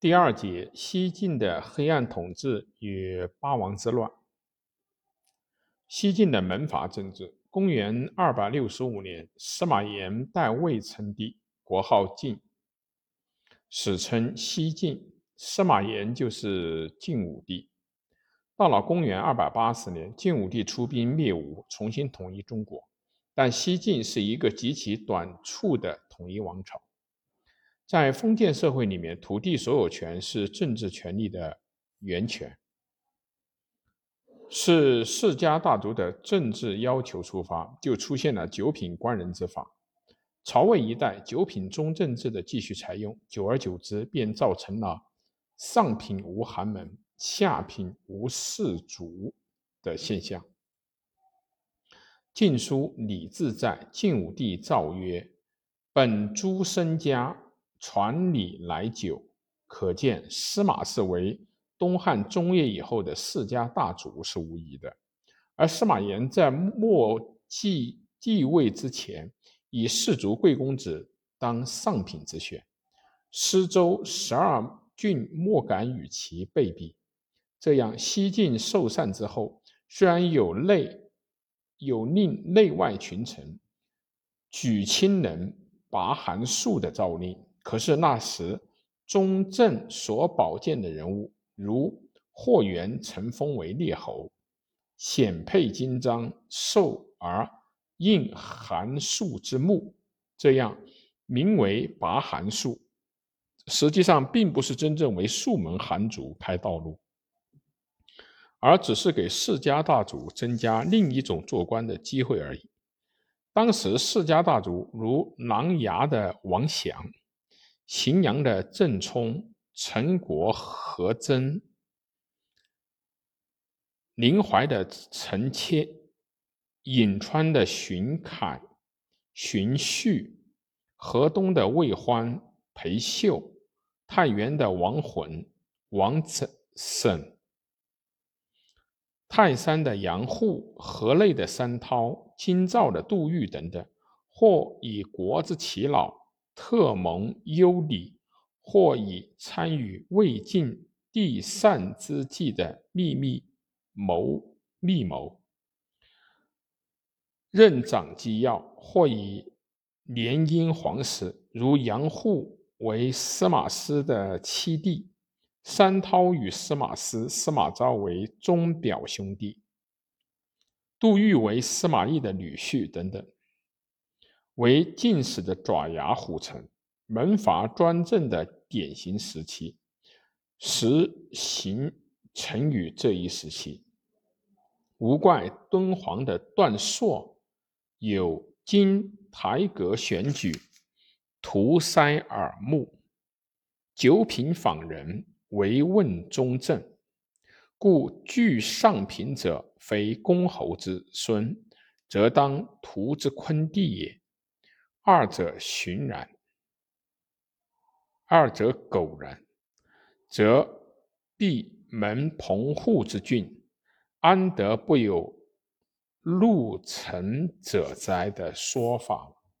第二节：西晋的黑暗统治与八王之乱。西晋的门阀政治。公元二百六十五年，司马炎代魏称帝，国号晋，史称西晋。司马炎就是晋武帝。到了公元二百八十年，晋武帝出兵灭吴，重新统一中国。但西晋是一个极其短促的统一王朝。在封建社会里面，土地所有权是政治权力的源泉，是世家大族的政治要求出发，就出现了九品官人之法。曹魏一代九品中正制的继续采用，久而久之，便造成了上品无寒门。下品无士族的现象。《晋书·李自在》晋武帝诏曰：“本诸身家传礼来久，可见司马氏为东汉中叶以后的世家大族是无疑的。而司马炎在末继继位之前，以士族贵公子当上品之选，施州十二郡莫敢与其备比。”这样，西晋受禅之后，虽然有内有令内外群臣举亲人拔韩术的诏令，可是那时中正所保荐的人物，如霍元承封为列侯，显佩金章，受而应韩术之目，这样名为拔韩术，实际上并不是真正为庶门韩族开道路。而只是给世家大族增加另一种做官的机会而已。当时世家大族如琅琊的王祥、荥阳的郑冲、陈国何真、临淮的陈谦、颍川的荀凯、荀彧、河东的魏欢、裴秀、太原的王浑、王沈。泰山的杨户、河内的山涛、京兆的杜预等等，或以国之耆老，特蒙优礼；或以参与魏晋帝禅之际的秘密谋密谋，任掌机要；或以联姻皇室，如杨户为司马师的七弟。山涛与司马师、司马昭为宗表兄弟，杜预为司马懿的女婿等等，为晋史的爪牙虎臣，门阀专政的典型时期。实行成于这一时期，无怪敦煌的段硕有金台阁选举，图塞耳目，九品访人。唯问中正，故具上品者非公侯之孙，则当屠之昆弟也。二者循然，二者苟然，则必门蓬户之郡，安得不有入城者哉的说法。